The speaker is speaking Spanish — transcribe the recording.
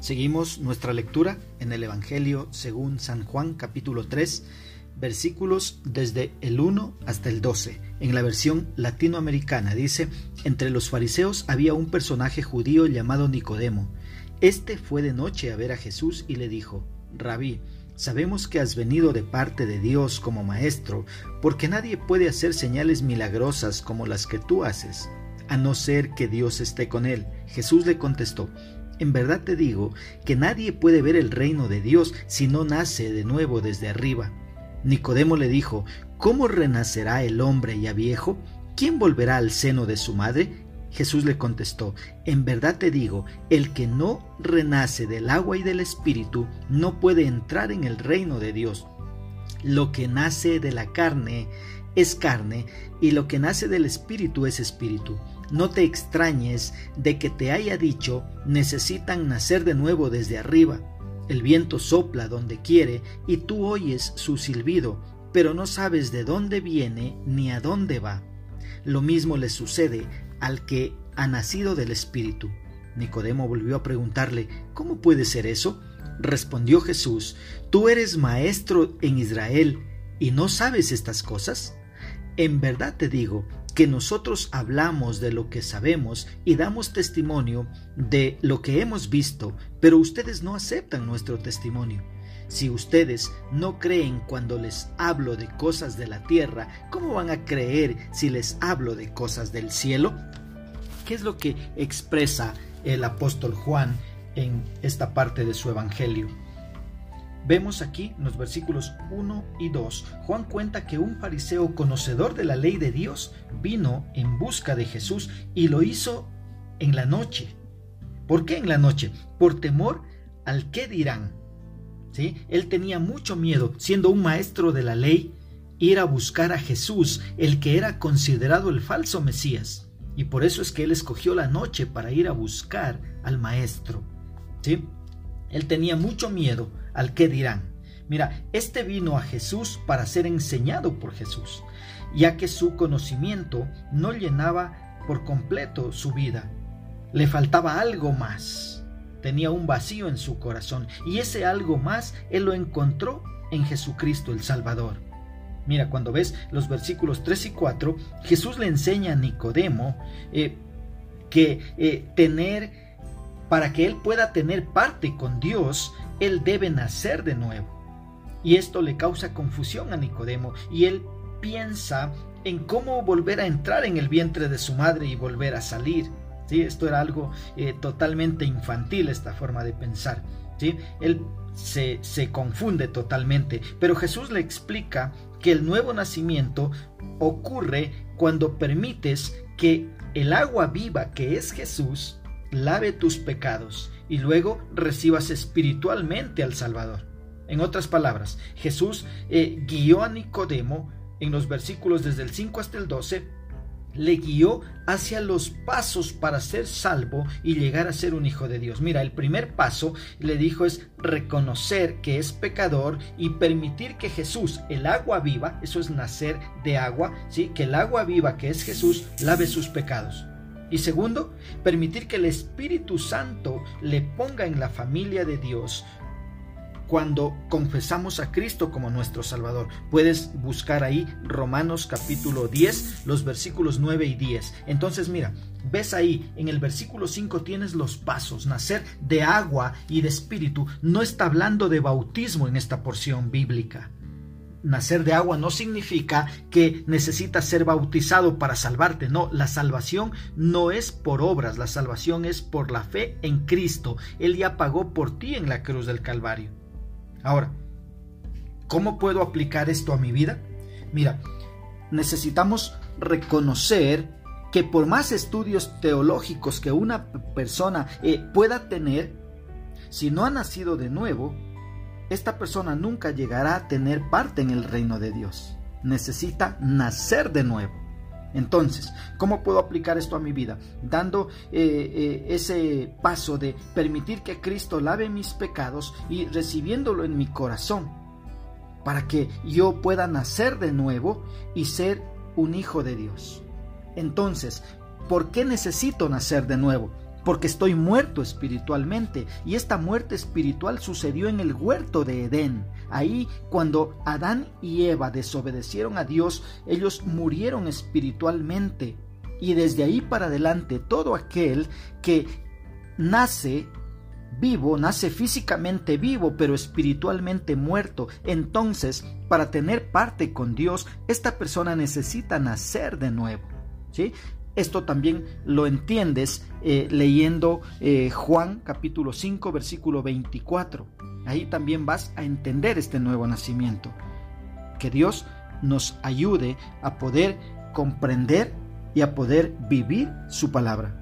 Seguimos nuestra lectura en el Evangelio según San Juan capítulo 3 versículos desde el 1 hasta el 12. En la versión latinoamericana dice, entre los fariseos había un personaje judío llamado Nicodemo. Este fue de noche a ver a Jesús y le dijo, Rabí, sabemos que has venido de parte de Dios como maestro, porque nadie puede hacer señales milagrosas como las que tú haces, a no ser que Dios esté con él. Jesús le contestó, en verdad te digo que nadie puede ver el reino de Dios si no nace de nuevo desde arriba. Nicodemo le dijo, ¿Cómo renacerá el hombre ya viejo? ¿Quién volverá al seno de su madre? Jesús le contestó, En verdad te digo, el que no renace del agua y del espíritu no puede entrar en el reino de Dios. Lo que nace de la carne es carne, y lo que nace del espíritu es espíritu. No te extrañes de que te haya dicho, necesitan nacer de nuevo desde arriba. El viento sopla donde quiere y tú oyes su silbido, pero no sabes de dónde viene ni a dónde va. Lo mismo le sucede al que ha nacido del Espíritu. Nicodemo volvió a preguntarle, ¿cómo puede ser eso? Respondió Jesús, ¿tú eres maestro en Israel y no sabes estas cosas? En verdad te digo que nosotros hablamos de lo que sabemos y damos testimonio de lo que hemos visto, pero ustedes no aceptan nuestro testimonio. Si ustedes no creen cuando les hablo de cosas de la tierra, ¿cómo van a creer si les hablo de cosas del cielo? ¿Qué es lo que expresa el apóstol Juan en esta parte de su evangelio? Vemos aquí en los versículos 1 y 2, Juan cuenta que un fariseo conocedor de la ley de Dios vino en busca de Jesús y lo hizo en la noche. ¿Por qué en la noche? Por temor al qué dirán. ¿Sí? Él tenía mucho miedo, siendo un maestro de la ley, ir a buscar a Jesús, el que era considerado el falso Mesías. Y por eso es que él escogió la noche para ir a buscar al maestro. ¿Sí? Él tenía mucho miedo al que dirán. Mira, este vino a Jesús para ser enseñado por Jesús, ya que su conocimiento no llenaba por completo su vida. Le faltaba algo más. Tenía un vacío en su corazón y ese algo más él lo encontró en Jesucristo el Salvador. Mira, cuando ves los versículos 3 y 4, Jesús le enseña a Nicodemo eh, que eh, tener para que él pueda tener parte con Dios, él debe nacer de nuevo. Y esto le causa confusión a Nicodemo y él piensa en cómo volver a entrar en el vientre de su madre y volver a salir. ¿Sí? Esto era algo eh, totalmente infantil, esta forma de pensar. ¿sí? Él se, se confunde totalmente, pero Jesús le explica que el nuevo nacimiento ocurre cuando permites que el agua viva que es Jesús lave tus pecados y luego recibas espiritualmente al Salvador. En otras palabras, Jesús eh, guió a Nicodemo en los versículos desde el 5 hasta el 12 le guió hacia los pasos para ser salvo y llegar a ser un hijo de Dios. Mira, el primer paso le dijo es reconocer que es pecador y permitir que Jesús, el agua viva, eso es nacer de agua, ¿sí? que el agua viva que es Jesús lave sus pecados. Y segundo, permitir que el Espíritu Santo le ponga en la familia de Dios cuando confesamos a Cristo como nuestro Salvador. Puedes buscar ahí Romanos capítulo 10, los versículos 9 y 10. Entonces mira, ves ahí en el versículo 5 tienes los pasos, nacer de agua y de espíritu. No está hablando de bautismo en esta porción bíblica nacer de agua no significa que necesitas ser bautizado para salvarte. No, la salvación no es por obras, la salvación es por la fe en Cristo. Él ya pagó por ti en la cruz del Calvario. Ahora, ¿cómo puedo aplicar esto a mi vida? Mira, necesitamos reconocer que por más estudios teológicos que una persona eh, pueda tener, si no ha nacido de nuevo, esta persona nunca llegará a tener parte en el reino de Dios. Necesita nacer de nuevo. Entonces, ¿cómo puedo aplicar esto a mi vida? Dando eh, eh, ese paso de permitir que Cristo lave mis pecados y recibiéndolo en mi corazón, para que yo pueda nacer de nuevo y ser un hijo de Dios. Entonces, ¿por qué necesito nacer de nuevo? Porque estoy muerto espiritualmente. Y esta muerte espiritual sucedió en el huerto de Edén. Ahí, cuando Adán y Eva desobedecieron a Dios, ellos murieron espiritualmente. Y desde ahí para adelante, todo aquel que nace vivo, nace físicamente vivo, pero espiritualmente muerto. Entonces, para tener parte con Dios, esta persona necesita nacer de nuevo. ¿sí? Esto también lo entiendes eh, leyendo eh, Juan capítulo 5 versículo 24. Ahí también vas a entender este nuevo nacimiento. Que Dios nos ayude a poder comprender y a poder vivir su palabra.